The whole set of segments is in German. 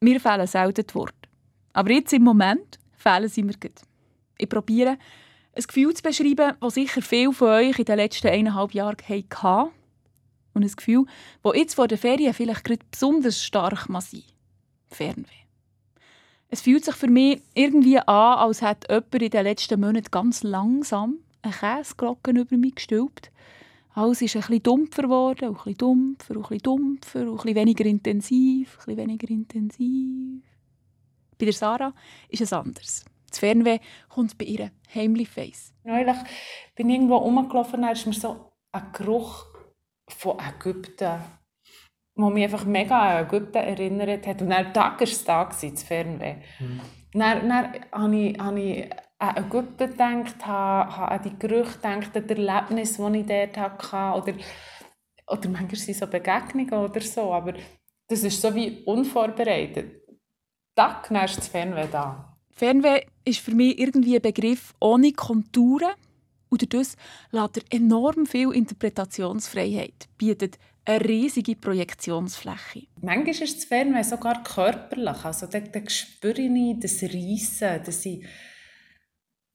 Mir fehlen selten die Worte. Aber jetzt im Moment fehlen sie mir gut. Ich probiere, ein Gefühl zu beschreiben, das sicher viele von euch in den letzten eineinhalb Jahren hatten. Und ein Gefühl, das jetzt vor den Ferien vielleicht gerade besonders stark sein. Fernweh. Es fühlt sich für mich irgendwie an, als hätte jemand in den letzten Monaten ganz langsam eine Käseglocke über mich gestülpt. Alles ist ein bisschen dumpfer geworden, ein bisschen dumpfer, ein bisschen dumpfer, ein bisschen weniger intensiv, ein bisschen weniger intensiv. Bei der Sarah ist es anders. Das Fernweh kommt bei ihr heimlich face. Neulich bin ich irgendwo rumgelaufen, da ist mir so ein Geruch von Ägypten, der mich einfach mega an Ägypten erinnert hat. Und dann Tag war es da, das Fernweh. Mhm. Dann, dann habe ich, habe ich an Ägypten gedacht, habe, an die Gerüche gedacht, an die Erlebnisse, die ich dort hatte. Oder, oder manchmal sind es so Begegnungen oder so, aber das ist so wie unvorbereitet. Dann ist das Fernweh da. Fernweh ist für mich irgendwie ein Begriff ohne Konturen und das lässt er enorm viel Interpretationsfreiheit, bietet eine riesige Projektionsfläche. Manchmal ist das Fernweh sogar körperlich. Also da, da spüre ich das Reissen, dass ich,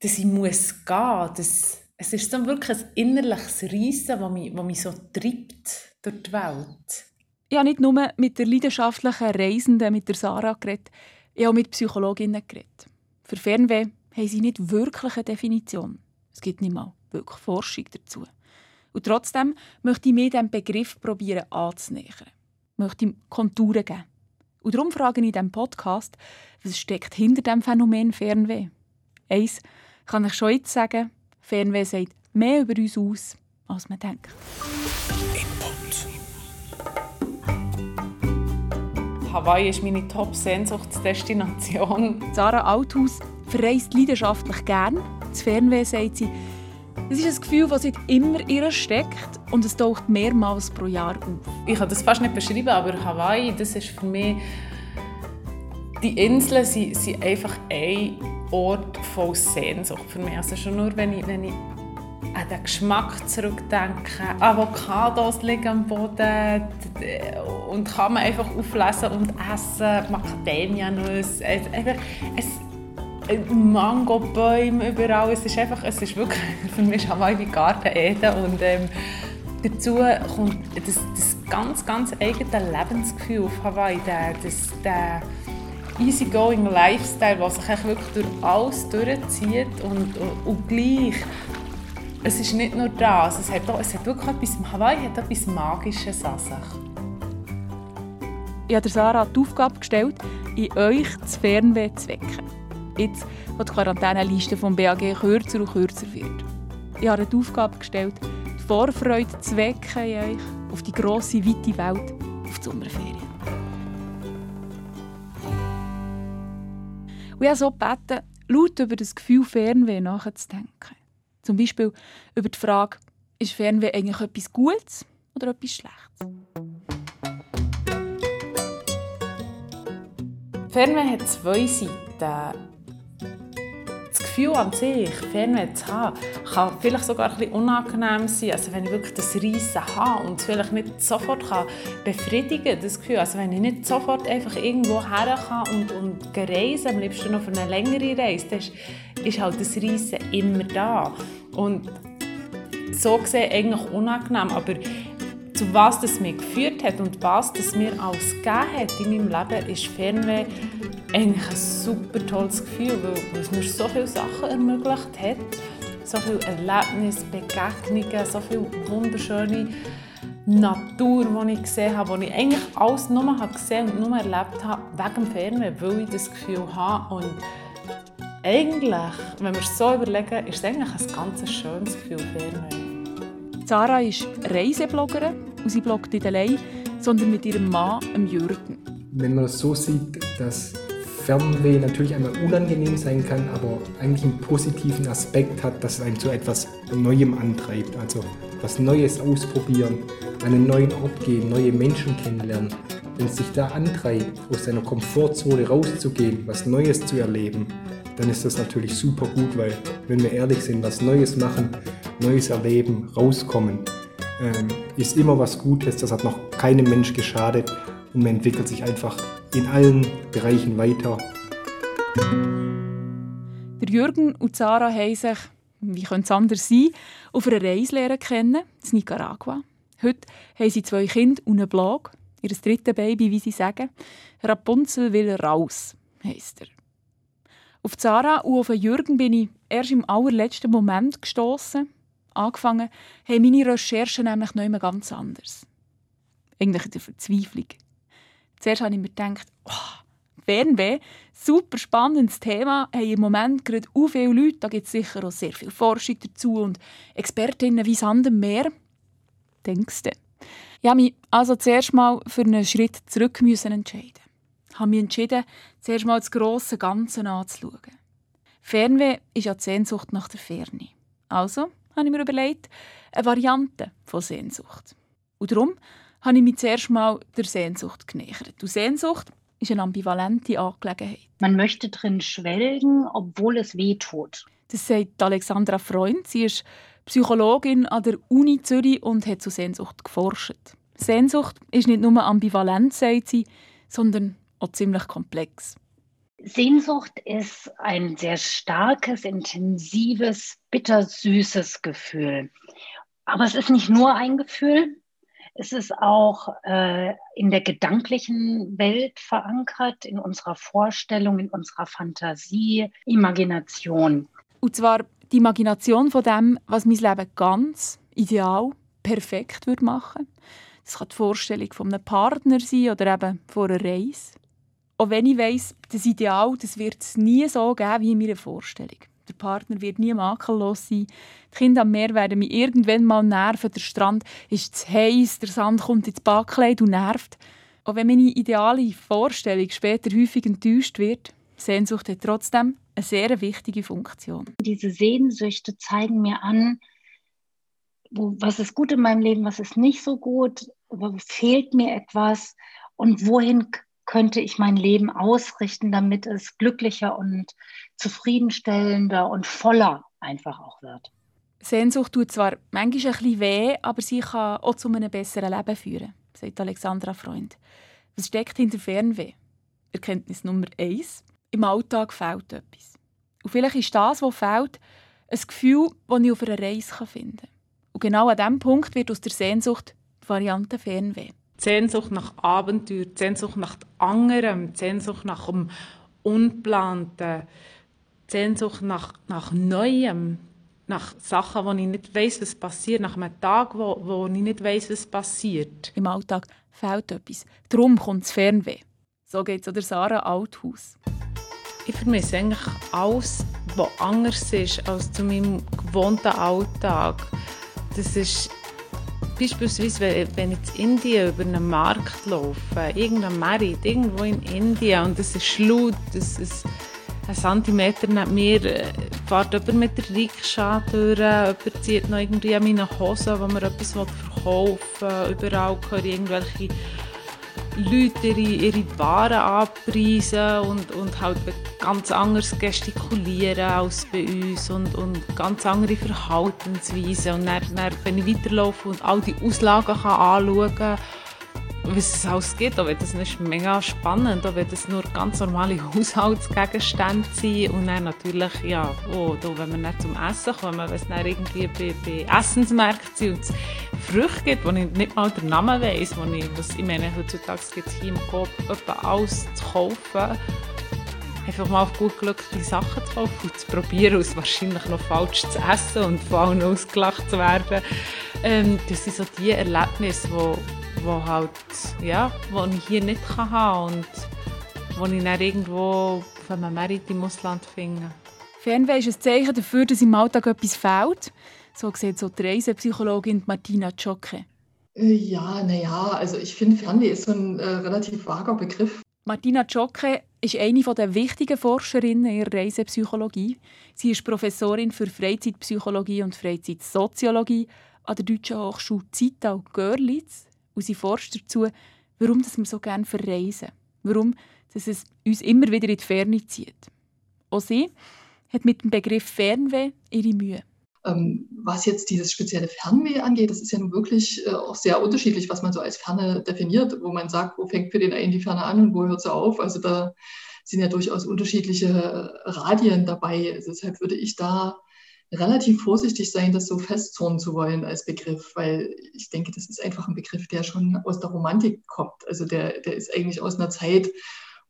dass ich muss gehen muss. Es ist so wirklich ein innerliches Reissen, das mich, das mich so treibt durch die Welt. Ich habe nicht nur mit der leidenschaftlichen Reisenden, mit der Sarah geredet, ich habe auch mit Psychologinnen geredet. Für Fernweh haben sie nicht wirklich eine Definition. Es gibt nicht mal wirklich Forschung dazu. Und trotzdem möchte ich mir diesem Begriff probieren anzunähern. Möchte ihm Konturen geben. Und darum frage ich in diesem Podcast, was steckt hinter dem Phänomen Fernweh? Eins kann ich schon jetzt sagen, Fernweh sagt mehr über uns aus, als man denkt. Hawaii ist meine Top-Sehnsuchtsdestination. Sarah Althaus verreist leidenschaftlich gern. Das Fernweh sagt sie, es ist ein Gefühl, das seit immer in ihr steckt und es taucht mehrmals pro Jahr auf. Ich kann das fast nicht beschreiben, aber Hawaii, das ist für mich... Die Inseln sind, sind einfach ein Ort voll Sehnsucht für mich. Also schon nur, wenn ich, wenn ich an den Geschmack zurückdenke. Avocados liegen am Boden und kann man einfach auflesen und essen. Macadamia-Nüsse. Es, Mangobäume überall. Es ist einfach, es ist wirklich, für mich Hawaii wie Garten Eden und ähm, dazu kommt das, das ganz, ganz eigene Lebensgefühl auf Hawaii, der, das, der easygoing Lifestyle, der sich wirklich durch alles durchzieht und, und, und gleich es ist nicht nur das, es hat, auch, es hat wirklich etwas, Hawaii hat etwas Magisches an sich. Ich habe Sarah die Aufgabe gestellt, in euch das Fernweh zu wecken. Jetzt, wo die Quarantäneliste vom BAG kürzer und kürzer wird. Ich habe die Aufgabe gestellt, die Vorfreude zu wecken in euch auf die grosse, weite Welt, auf die Sommerferien. Und ich so gebeten, laut über das Gefühl Fernweh nachzudenken. Zum Beispiel über die Frage, ist Fernweh eigentlich etwas Gutes oder etwas Schlechtes? Fernweh hat zwei Seiten. Gefühl an sich, Fernweh zu haben, kann vielleicht sogar ein bisschen unangenehm sein. Also wenn ich wirklich das Reissen habe und es vielleicht nicht sofort kann befriedigen das Gefühl. Also wenn ich nicht sofort einfach irgendwo her kann und, und reisen, am liebsten noch für eine längere Reise, dann ist, ist halt das Reissen immer da. Und so gesehen eigentlich unangenehm, aber zu was das mir geführt hat und was das mir alles gegeben hat in meinem Leben, ist Fernweh eigentlich ein super tolles Gefühl, weil es mir so viele Sachen ermöglicht hat. So viele Erlebnisse, Begegnungen, so viele wunderschöne Natur, die ich gesehen habe, die ich eigentlich alles nur gesehen und nur erlebt habe, wegen dem Fernweh, weil ich das Gefühl habe. Und eigentlich, wenn wir es so überlegen, ist es eigentlich ein ganz schönes Gefühl, Fernweh. Sarah ist Reisebloggerin und sie bloggt nicht allein, sondern mit ihrem Mann, Jürgen. Wenn man es so sieht, dass Fernweh natürlich einmal unangenehm sein kann, aber eigentlich einen positiven Aspekt hat, dass es einen zu etwas Neuem antreibt. Also was Neues ausprobieren, einen neuen Ort gehen, neue Menschen kennenlernen. Wenn es sich da antreibt, aus seiner Komfortzone rauszugehen, was Neues zu erleben, dann ist das natürlich super gut, weil wenn wir ehrlich sind, was Neues machen, Neues erleben, rauskommen, ähm, ist immer was Gutes. Das hat noch keinem Mensch geschadet und man entwickelt sich einfach in allen Bereichen weiter. Der Jürgen und Sarah haben sich, wie könnte es anders sein, auf einer Reise lernen kennen, in Nicaragua. Heute haben sie zwei Kinder und einen Blog. Ihr drittes Baby, wie sie sagen. Rapunzel will raus, heisst er. Auf Sarah und auf Jürgen bin ich erst im allerletzten Moment gestoßen. Angefangen haben meine Recherchen nämlich noch immer ganz anders. Eigentlich in der Verzweiflung. Zuerst habe ich mir gedacht, oh, Fernweh, super spannendes Thema, haben im Moment gerade so viele Leute, da gibt es sicher auch sehr viel Forschung dazu und Expertinnen wie Sand im Meer. Denkst du? Ich habe mich also zuerst mal für einen Schritt zurück müssen entscheiden. Ich habe mich entschieden, zuerst mal das grosse Ganze anzuschauen. Fernweh ist ja die Sehnsucht nach der Ferne. Also habe ich mir überlegt, eine Variante von Sehnsucht. Und darum habe ich mich zuerst mal der Sehnsucht genähert. Und Sehnsucht ist eine ambivalente Angelegenheit. Man möchte drin schwelgen, obwohl es weh tut. Das sagt Alexandra Freund. Sie ist Psychologin an der Uni Zürich und hat zu Sehnsucht geforscht. Sehnsucht ist nicht nur ambivalent, sagt sie, sondern auch ziemlich komplex. Sehnsucht ist ein sehr starkes, intensives, bittersüßes Gefühl. Aber es ist nicht nur ein Gefühl, es ist auch äh, in der gedanklichen Welt verankert, in unserer Vorstellung, in unserer Fantasie, Imagination. Und zwar die Imagination von dem, was mein Leben ganz ideal, perfekt würde machen. Das kann die Vorstellung von einem Partner sein oder eben von einer Reise. Auch wenn ich weiss, das Ideal das wird es nie so geben wie in meiner Vorstellung. Der Partner wird nie makellos sein. Die Kinder am Meer werden mich irgendwann mal nerven. Der Strand ist zu heiß, der Sand kommt ins Backkleid und nervt. Auch wenn meine ideale Vorstellung später häufig enttäuscht wird, Sehnsucht hat trotzdem eine sehr wichtige Funktion. Diese Sehnsüchte zeigen mir an, wo, was ist gut in meinem Leben, was ist nicht so gut, wo fehlt mir etwas und wohin könnte ich mein Leben ausrichten, damit es glücklicher und zufriedenstellender und voller einfach auch wird. Sehnsucht tut zwar manchmal ein bisschen weh, aber sie kann auch zu einem besseren Leben führen, sagt Alexandra Freund. Was steckt hinter Fernweh? Erkenntnis Nummer eins: Im Alltag fehlt etwas. Und vielleicht ist das, was fehlt, ein Gefühl, das ich auf einer Reise finden kann. Und genau an diesem Punkt wird aus der Sehnsucht die Variante Fernweh. Sehnsucht nach Abenteuer, die Sehnsucht nach anderem, die Sehnsucht nach dem Unplanten, die Sehnsucht nach, nach Neuem, nach Sachen, wo ich nicht weiß, was passiert, nach einem Tag, wo, wo ich nicht weiß, was passiert. Im Alltag fehlt etwas. Darum kommt das Fernweh. So geht es an der Sarah Althaus. Ich vermisse eigentlich alles, was anders ist als zu meinem gewohnten Alltag. Das ist beispielsweise, wenn ich in Indien über einen Markt laufe, irgendein Markt, irgendwo in Indien und es ist laut, es ist ein Zentimeter neben mir, äh, fährt jemand mit der Rikscha durch, jemand zieht noch irgendwie an meine Hose, wo man etwas verkaufen will, überall höre ich irgendwelche Leute ihre, ihre Waren abpreisen und, und halt ganz anders gestikulieren als bei uns und, und ganz andere Verhaltensweisen. Und dann, dann, wenn ich weiterlaufe und all die Auslagen kann anschauen kann, was es alles gibt, auch das ist mega spannend, auch wenn das nur ganz normale Haushaltsgegenstände sind und dann natürlich, ja, oh, da, wenn wir dann zum Essen kommen, wenn es dann irgendwie bei, bei Essensmärkten sind und es Früchte gibt, wo ich nicht mal den Namen weiss, wo ich, was, ich meine, heutzutage gibt es hier im Coop etwa alles zu kaufen, einfach mal auf gut Glück die Sachen zu kaufen und zu probieren, aus wahrscheinlich noch falsch zu essen und vor allem ausgelacht zu werden. Ähm, das sind so die Erlebnisse, die wo halt, ja, wo ich hier nicht kann haben und wo ich dann irgendwo auf einem Merit im Ausland finde. Fernweh ist ein Zeichen dafür, dass im Alltag etwas fehlt. So sieht so die Reisepsychologin Martina Zschocke. Äh, ja, naja, also ich finde, Fernweh ist so ein äh, relativ vager Begriff. Martina Zschocke ist eine der wichtigen Forscherinnen in der Reisepsychologie. Sie ist Professorin für Freizeitpsychologie und Freizeitsoziologie an der Deutschen Hochschule Zittau Görlitz und sie forscht dazu, warum wir so gerne verreisen. Warum dass es uns immer wieder in die Ferne zieht. Auch sie hat mit dem Begriff Fernweh ihre Mühe. Ähm, was jetzt dieses spezielle Fernweh angeht, das ist ja nun wirklich äh, auch sehr unterschiedlich, was man so als Ferne definiert, wo man sagt, wo fängt für den einen die Ferne an und wo hört sie auf. Also da sind ja durchaus unterschiedliche Radien dabei. Deshalb würde ich da relativ vorsichtig sein, das so festzurren zu wollen als Begriff, weil ich denke, das ist einfach ein Begriff, der schon aus der Romantik kommt. Also der, der ist eigentlich aus einer Zeit,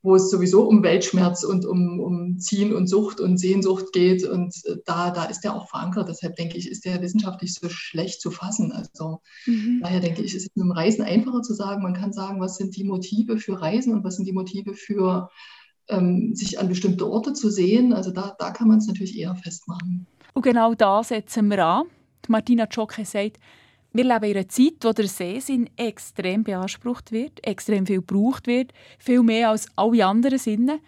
wo es sowieso um Weltschmerz und um, um Ziehen und Sucht und Sehnsucht geht. Und äh, da, da ist der auch verankert. Deshalb denke ich, ist der wissenschaftlich so schlecht zu fassen. Also mhm. daher denke ich, ist es mit dem Reisen einfacher zu sagen. Man kann sagen, was sind die Motive für Reisen und was sind die Motive für ähm, sich an bestimmte Orte zu sehen. Also da, da kann man es natürlich eher festmachen. Und genau da setzen wir an. Martina Czocke sagt, wir leben in einer Zeit, wo der Sehsinn extrem beansprucht wird, extrem viel gebraucht wird, viel mehr als alle anderen Sinne.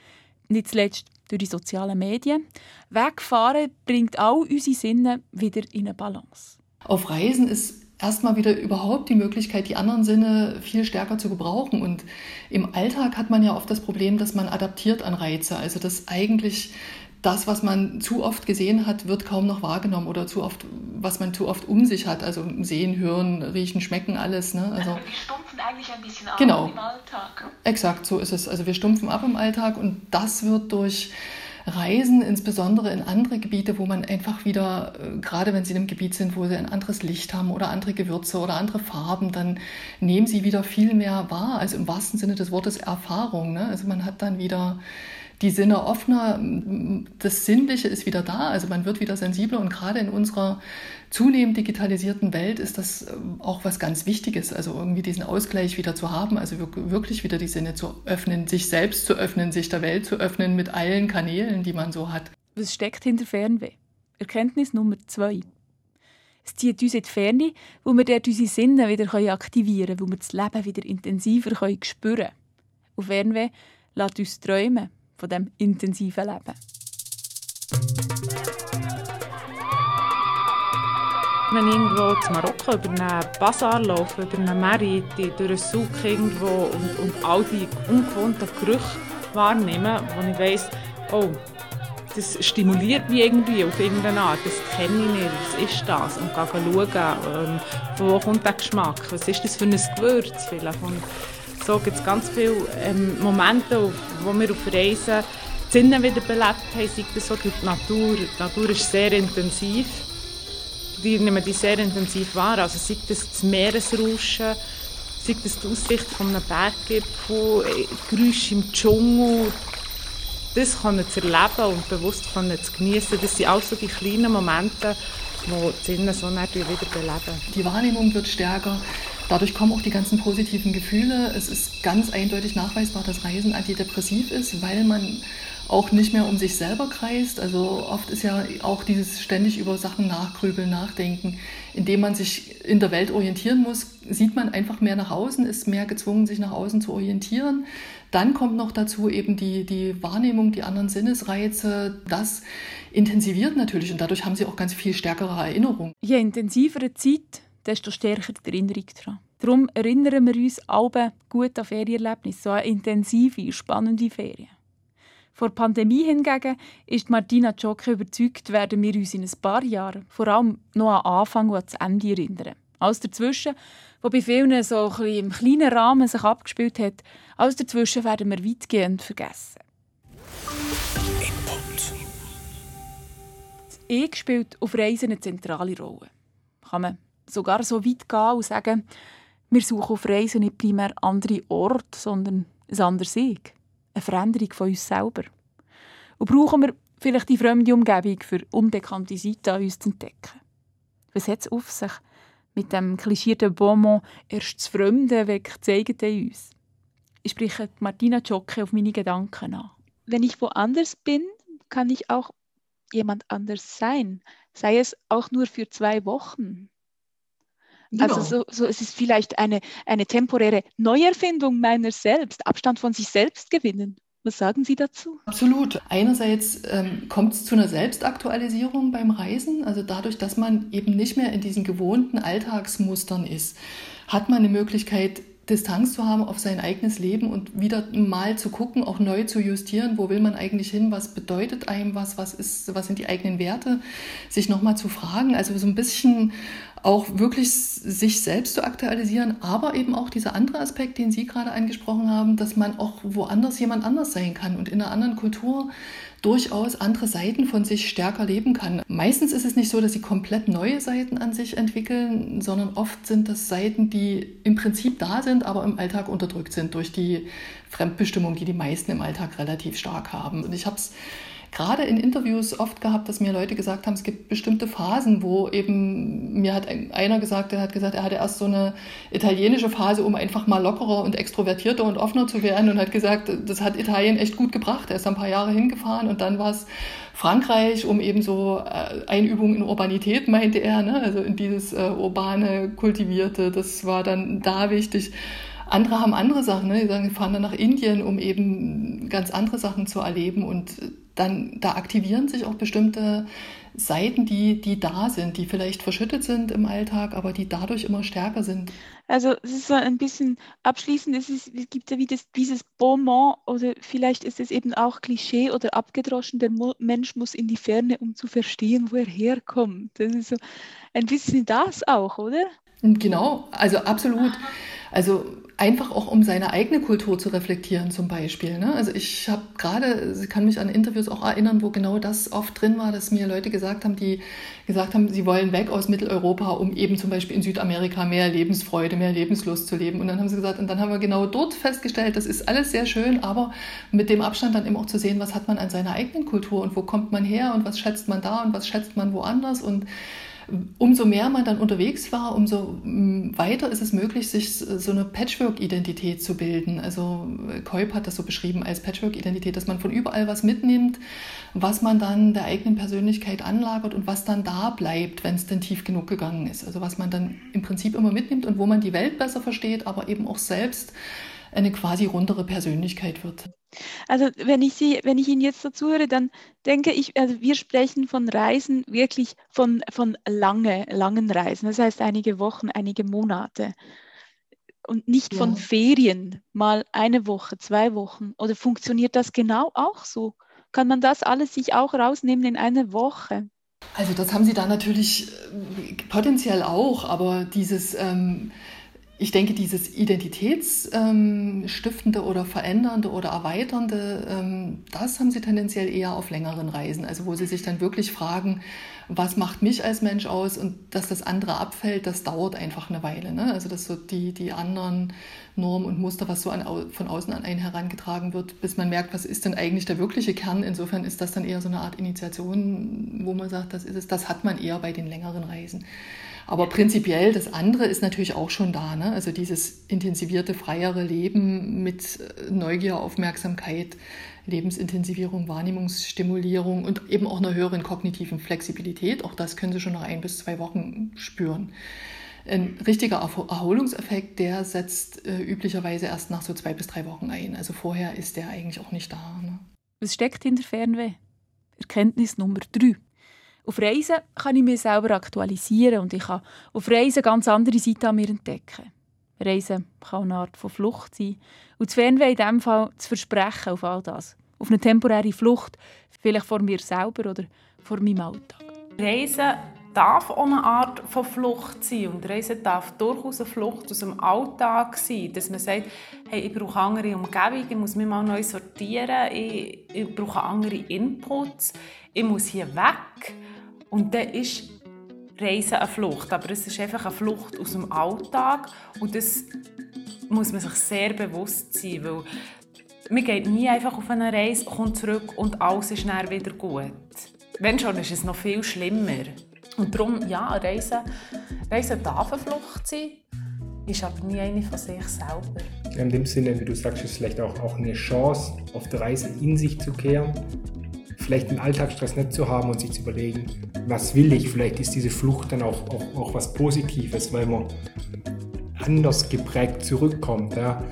Nicht zuletzt durch die sozialen Medien. Wegfahren bringt all unsere Sinne wieder in eine Balance. Auf Reisen ist erstmal wieder überhaupt die Möglichkeit, die anderen Sinne viel stärker zu gebrauchen. Und im Alltag hat man ja oft das Problem, dass man adaptiert an Reize. Also dass eigentlich das, was man zu oft gesehen hat, wird kaum noch wahrgenommen oder zu oft, was man zu oft um sich hat. Also sehen, hören, riechen, schmecken, alles. Ne? Also, wir stumpfen eigentlich ein bisschen ab genau. im Alltag. Exakt, so ist es. Also wir stumpfen ab im Alltag und das wird durch Reisen, insbesondere in andere Gebiete, wo man einfach wieder, äh, gerade wenn Sie in einem Gebiet sind, wo Sie ein anderes Licht haben oder andere Gewürze oder andere Farben, dann nehmen Sie wieder viel mehr wahr. Also im wahrsten Sinne des Wortes Erfahrung. Ne? Also man hat dann wieder die Sinne offener, das Sinnliche ist wieder da, also man wird wieder sensibler und gerade in unserer zunehmend digitalisierten Welt ist das äh, auch was ganz Wichtiges, also irgendwie diesen Ausgleich wieder zu haben, also wirklich wieder die Sinne zu öffnen, sich selbst zu öffnen, sich der Welt zu öffnen mit allen Kanälen, die man so hat. Was steckt hinter Fernweh? Erkenntnis Nummer zwei. Es zieht uns in die Ferne, wo wir dort unsere Sinne wieder aktivieren können, wo wir das Leben wieder intensiver spüren können. Und Fernweh lässt uns träumen, von dem intensiven Leben. Wenn ich irgendwo zu Marokko über einen Bazar laufe, über eine Merite, durch einen Souk irgendwo und, und all die ungewohnten Gerüche wahrnehme, wo ich weiss, oh, das stimuliert mich irgendwie auf irgendeine Art, das kenne ich nicht, was ist das? Und gehe schauen, ähm, von wo kommt der Geschmack, was ist das für ein Gewürz vielleicht? Und so gibt es ganz viele ähm, Momente, wo wir auf Reisen die Sinne wieder belebt haben, sei das so durch die Natur. Die Natur ist sehr intensiv. Die nehmen die sehr intensiv wahr. Also sei das das Meeresrauschen, sei das die Aussicht von einem Berggipfel, Geräusche im Dschungel. Das können zu erleben und bewusst können zu genießen. Das sind auch so die kleinen Momente, die die Sinne so wieder beleben. Die Wahrnehmung wird stärker. Dadurch kommen auch die ganzen positiven Gefühle. Es ist ganz eindeutig nachweisbar, dass Reisen antidepressiv ist, weil man auch nicht mehr um sich selber kreist. Also oft ist ja auch dieses ständig über Sachen nachgrübeln, nachdenken, indem man sich in der Welt orientieren muss, sieht man einfach mehr nach außen, ist mehr gezwungen, sich nach außen zu orientieren. Dann kommt noch dazu eben die, die Wahrnehmung, die anderen Sinnesreize. Das intensiviert natürlich und dadurch haben sie auch ganz viel stärkere Erinnerungen. Je intensivere Zeit, desto stärker die Erinnerung daran. Darum erinnern wir uns alle gut an Ferienerlebnisse, so an intensive, spannende Ferien. Vor der Pandemie hingegen ist Martina Czocke überzeugt, werden wir uns in ein paar Jahren vor allem noch an Anfang und an das Ende erinnern. Alles dazwischen, was bei vielen so ein im kleinen Rahmen sich abgespielt hat, alles dazwischen werden wir weitgehend vergessen. Input. Das Ich spielt auf Reisen eine zentrale Rolle. Kann man sogar so weit gehen und sagen, wir suchen auf Reisen nicht primär andere Orte, sondern ein anderes Ich. Eine Veränderung von uns selber. Und brauchen wir vielleicht die fremde Umgebung für unbekannte Seiten an uns zu entdecken. Was hat es auf sich mit dem klischierten Bonmot «Erst das Fremde das in uns»? Ich spreche Martina Czocke auf meine Gedanken an. Wenn ich woanders bin, kann ich auch jemand anders sein. Sei es auch nur für zwei Wochen. Also genau. so, so, es ist vielleicht eine, eine temporäre Neuerfindung meiner selbst, Abstand von sich selbst gewinnen. Was sagen Sie dazu? Absolut. Einerseits ähm, kommt es zu einer Selbstaktualisierung beim Reisen, also dadurch, dass man eben nicht mehr in diesen gewohnten Alltagsmustern ist, hat man eine Möglichkeit, Distanz zu haben auf sein eigenes Leben und wieder mal zu gucken, auch neu zu justieren, wo will man eigentlich hin, was bedeutet einem was, was ist, was sind die eigenen Werte, sich nochmal zu fragen, also so ein bisschen auch wirklich sich selbst zu aktualisieren, aber eben auch dieser andere Aspekt, den Sie gerade angesprochen haben, dass man auch woanders jemand anders sein kann und in einer anderen Kultur durchaus andere Seiten von sich stärker leben kann. Meistens ist es nicht so, dass sie komplett neue Seiten an sich entwickeln, sondern oft sind das Seiten, die im Prinzip da sind, aber im Alltag unterdrückt sind durch die Fremdbestimmung, die die meisten im Alltag relativ stark haben. Und ich habe es gerade in Interviews oft gehabt, dass mir Leute gesagt haben, es gibt bestimmte Phasen, wo eben, mir hat einer gesagt, der hat gesagt, er hatte erst so eine italienische Phase, um einfach mal lockerer und extrovertierter und offener zu werden und hat gesagt, das hat Italien echt gut gebracht. Er ist ein paar Jahre hingefahren und dann war es Frankreich, um eben so äh, Einübungen in Urbanität, meinte er, ne? also in dieses äh, urbane, kultivierte, das war dann da wichtig. Andere haben andere Sachen, ne? die sagen, die fahren dann nach Indien, um eben ganz andere Sachen zu erleben und dann da aktivieren sich auch bestimmte Seiten, die, die da sind, die vielleicht verschüttet sind im Alltag, aber die dadurch immer stärker sind. Also es ist so ein bisschen abschließend, es, ist, es gibt ja wie das, dieses Bonmot oder vielleicht ist es eben auch Klischee oder abgedroschen, der Mo Mensch muss in die Ferne, um zu verstehen, wo er herkommt. Das ist so ein bisschen das auch, oder? Genau, also absolut. Also einfach auch um seine eigene Kultur zu reflektieren zum Beispiel. Ne? Also ich habe gerade, ich kann mich an Interviews auch erinnern, wo genau das oft drin war, dass mir Leute gesagt haben, die gesagt haben, sie wollen weg aus Mitteleuropa, um eben zum Beispiel in Südamerika mehr Lebensfreude, mehr Lebenslust zu leben. Und dann haben sie gesagt, und dann haben wir genau dort festgestellt, das ist alles sehr schön, aber mit dem Abstand dann eben auch zu sehen, was hat man an seiner eigenen Kultur und wo kommt man her und was schätzt man da und was schätzt man woanders und umso mehr man dann unterwegs war, umso mm, weiter ist es möglich, sich so eine Patchwork-Identität zu bilden. Also Kolb hat das so beschrieben als Patchwork-Identität, dass man von überall was mitnimmt, was man dann der eigenen Persönlichkeit anlagert und was dann da bleibt, wenn es denn tief genug gegangen ist. Also was man dann im Prinzip immer mitnimmt und wo man die Welt besser versteht, aber eben auch selbst eine quasi rundere Persönlichkeit wird. Also wenn ich Sie, wenn ich Ihnen jetzt dazu höre, dann denke ich, also wir sprechen von Reisen wirklich von, von lange, langen Reisen. Das heißt einige Wochen, einige Monate. Und nicht ja. von Ferien, mal eine Woche, zwei Wochen. Oder funktioniert das genau auch so? Kann man das alles sich auch rausnehmen in einer Woche? Also das haben Sie da natürlich äh, potenziell auch, aber dieses ähm, ich denke, dieses Identitätsstiftende ähm, oder Verändernde oder Erweiternde, ähm, das haben sie tendenziell eher auf längeren Reisen. Also wo sie sich dann wirklich fragen, was macht mich als Mensch aus und dass das andere abfällt, das dauert einfach eine Weile. Ne? Also dass so die, die anderen Normen und Muster, was so an, von außen an einen herangetragen wird, bis man merkt, was ist denn eigentlich der wirkliche Kern. Insofern ist das dann eher so eine Art Initiation, wo man sagt, das ist es, das hat man eher bei den längeren Reisen. Aber prinzipiell, das andere ist natürlich auch schon da. Ne? Also dieses intensivierte, freiere Leben mit äh, Neugier, Aufmerksamkeit, Lebensintensivierung, Wahrnehmungsstimulierung und eben auch einer höheren kognitiven Flexibilität. Auch das können Sie schon nach ein bis zwei Wochen spüren. Ein richtiger Erholungseffekt, der setzt äh, üblicherweise erst nach so zwei bis drei Wochen ein. Also vorher ist der eigentlich auch nicht da. Ne? Was steckt hinter Fernweh? Erkenntnis Nummer drei. Auf Reisen kann ich mich selber aktualisieren und ich kann auf Reisen ganz andere Seiten an mir entdecken. Reisen kann eine Art von Flucht sein und das Fernweh in diesem Fall zu versprechen auf all das. Auf eine temporäre Flucht, vielleicht vor mir selber oder vor meinem Alltag. Reisen darf auch eine Art von Flucht sein und Reisen darf durchaus eine Flucht aus dem Alltag sein, dass man sagt, hey, ich brauche eine andere Umgebung, ich muss mich mal neu sortieren, ich, ich brauche andere Inputs, ich muss hier weg und dann ist Reisen eine Flucht. Aber es ist einfach eine Flucht aus dem Alltag. Und das muss man sich sehr bewusst sein. Weil man geht nie einfach auf eine Reise, kommt zurück und alles ist dann wieder gut. Wenn schon, ist es noch viel schlimmer. Und darum, ja, Reisen, Reisen darf eine Flucht sein, ist aber nie eine von sich selber. In dem Sinne, wie du sagst, ist es vielleicht auch, auch eine Chance, auf der Reise in sich zu kehren vielleicht den Alltagsstress nicht zu haben und sich zu überlegen, was will ich? Vielleicht ist diese Flucht dann auch, auch, auch was Positives, weil man anders geprägt zurückkommt. Ja.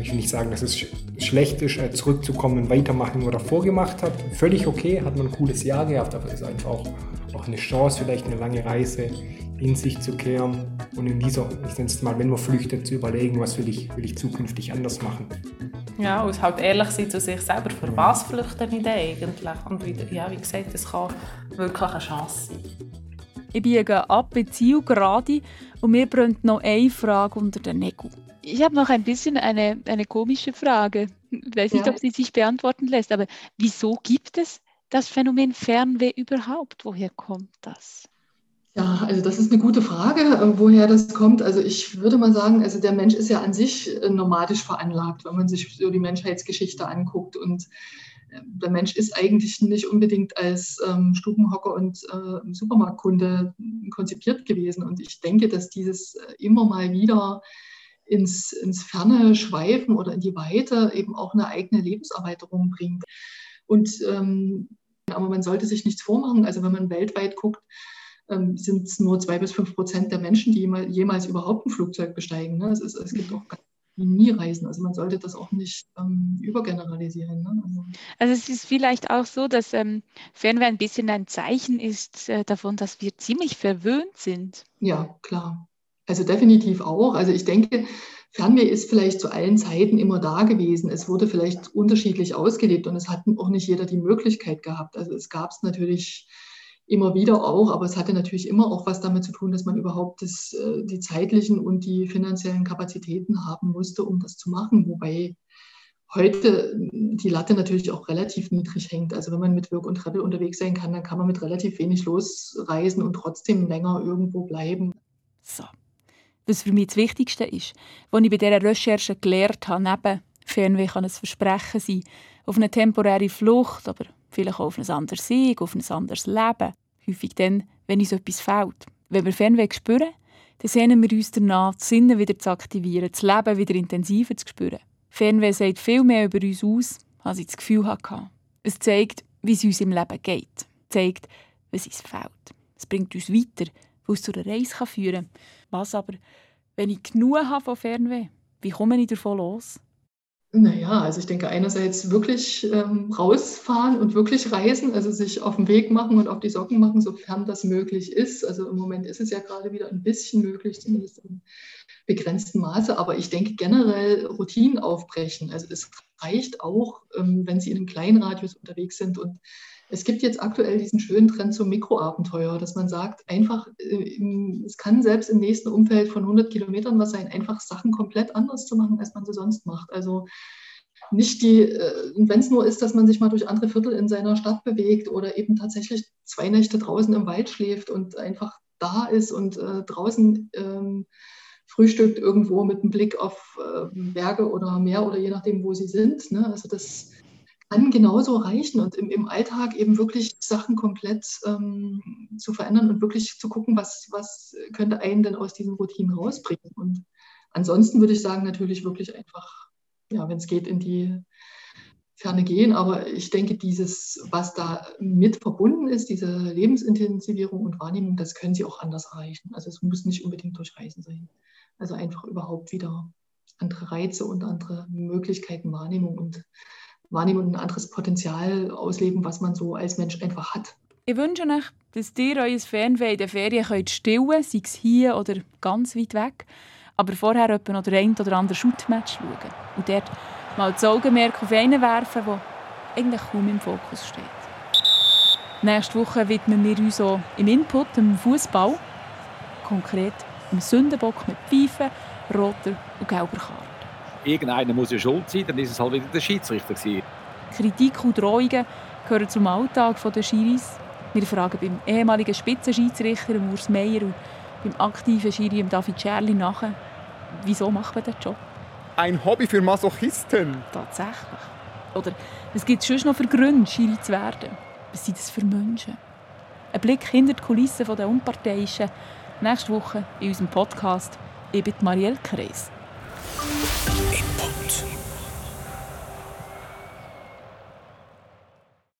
Ich will nicht sagen, dass es schlecht ist, äh, zurückzukommen und weitermachen, was man davor gemacht hat. Völlig okay, hat man ein cooles Jahr gehabt, aber es ist einfach auch, auch eine Chance, vielleicht eine lange Reise in sich zu kehren und in dieser, ich nenne es mal, wenn man flüchtet, zu überlegen, was will ich, will ich zukünftig anders machen. Ja, und halt ehrlich sein zu sich selber, für was flüchte ich denn eigentlich? Und wie, ja, wie gesagt, das kann wirklich eine Chance sein. Ich biege ab in Zielgerade und mir brennt noch eine Frage unter den Nägeln. Ich habe noch ein bisschen eine, eine komische Frage. Ich weiß nicht, ja. ob sie sich beantworten lässt, aber wieso gibt es das Phänomen Fernweh überhaupt? Woher kommt das? Ja, also das ist eine gute Frage, äh, woher das kommt. Also ich würde mal sagen, also der Mensch ist ja an sich äh, nomadisch veranlagt, wenn man sich so die Menschheitsgeschichte anguckt. Und äh, der Mensch ist eigentlich nicht unbedingt als ähm, Stubenhocker und äh, Supermarktkunde konzipiert gewesen. Und ich denke, dass dieses immer mal wieder ins, ins Ferne schweifen oder in die Weite eben auch eine eigene Lebenserweiterung bringt. Und ähm, aber man sollte sich nichts vormachen. Also wenn man weltweit guckt, sind es nur zwei bis fünf Prozent der Menschen, die jemals, überhaupt ein Flugzeug besteigen. Ne? Es, ist, es gibt auch nie Reisen. Also man sollte das auch nicht ähm, übergeneralisieren. Ne? Also, also, es ist vielleicht auch so, dass ähm, Fernweh ein bisschen ein Zeichen ist äh, davon, dass wir ziemlich verwöhnt sind. Ja, klar. Also definitiv auch. Also ich denke, Fernweh ist vielleicht zu allen Zeiten immer da gewesen. Es wurde vielleicht unterschiedlich ausgelebt und es hat auch nicht jeder die Möglichkeit gehabt. Also es gab es natürlich immer wieder auch, aber es hatte natürlich immer auch was damit zu tun, dass man überhaupt das, äh, die zeitlichen und die finanziellen Kapazitäten haben musste, um das zu machen. Wobei heute die Latte natürlich auch relativ niedrig hängt. Also wenn man mit Work und Travel unterwegs sein kann, dann kann man mit relativ wenig losreisen und trotzdem länger irgendwo bleiben. So, was für mich das Wichtigste ist, was ich bei dieser Recherche gelernt habe, neben Fernweh kann ein Versprechen sein, auf eine temporäre Flucht, aber vielleicht auch auf ein anderes Sieg, auf ein anderes Leben. Häufig dann, wenn uns etwas fehlt. Wenn wir Fernweh spüren, dann sehnen wir uns danach, die Sinne wieder zu aktivieren, das Leben wieder intensiver zu spüren. Fernweh sagt viel mehr über uns aus, als ich das Gefühl hatte. Es zeigt, wie es uns im Leben geht. Es zeigt, was uns fehlt. Es bringt uns weiter, wo es zu einer Reise führen kann. Was aber, wenn ich genug habe von Fernweh? Wie komme ich davon los? Naja, also ich denke einerseits wirklich ähm, rausfahren und wirklich reisen, also sich auf den Weg machen und auf die Socken machen, sofern das möglich ist. Also im Moment ist es ja gerade wieder ein bisschen möglich, zumindest im begrenzten Maße. Aber ich denke generell Routinen aufbrechen. Also es reicht auch, ähm, wenn Sie in einem kleinen Radius unterwegs sind und es gibt jetzt aktuell diesen schönen Trend zum Mikroabenteuer, dass man sagt, einfach, äh, es kann selbst im nächsten Umfeld von 100 Kilometern was sein, einfach Sachen komplett anders zu machen, als man sie sonst macht. Also nicht die, äh, wenn es nur ist, dass man sich mal durch andere Viertel in seiner Stadt bewegt oder eben tatsächlich zwei Nächte draußen im Wald schläft und einfach da ist und äh, draußen ähm, frühstückt irgendwo mit einem Blick auf äh, Berge oder Meer oder je nachdem, wo sie sind. Ne? Also das kann genauso reichen und im, im Alltag eben wirklich Sachen komplett ähm, zu verändern und wirklich zu gucken, was, was könnte einen denn aus diesen Routinen rausbringen. Und ansonsten würde ich sagen, natürlich wirklich einfach, ja, wenn es geht, in die Ferne gehen. Aber ich denke, dieses, was da mit verbunden ist, diese Lebensintensivierung und Wahrnehmung, das können Sie auch anders erreichen. Also es muss nicht unbedingt durch Reisen sein. Also einfach überhaupt wieder andere Reize und andere Möglichkeiten, Wahrnehmung und Wahrnehmung und ein anderes Potenzial ausleben, was man so als Mensch einfach hat. Ich wünsche euch, dass ihr euer Fernweh in den Ferien könnt stillen könnt, sei es hier oder ganz weit weg. Aber vorher etwa noch einen oder anderen Shootmatch schauen. Und dort mal das Augenmerk auf einen werfen, der eigentlich kaum im Fokus steht. Nächste Woche widmen wir uns auch im Input dem Fußball. Konkret im Sündenbock mit Pfeifen, roter und gelber Karte irgendeiner muss ja schuld sein, dann ist es halt wieder der Schiedsrichter gewesen. Kritik und Drohungen gehören zum Alltag der Schiris. Wir fragen beim ehemaligen Spitzenschiedsrichter Urs Meier und beim aktiven Schiri David Scherli nach, wieso macht man diesen Job? Ein Hobby für Masochisten. Tatsächlich. Oder was gibt es sonst noch für Gründe, Schiri zu werden? Was sind das für Menschen? Ein Blick hinter die Kulissen der Unparteiischen. Nächste Woche in unserem Podcast. Ich bin Marielle Kreis. Punkt.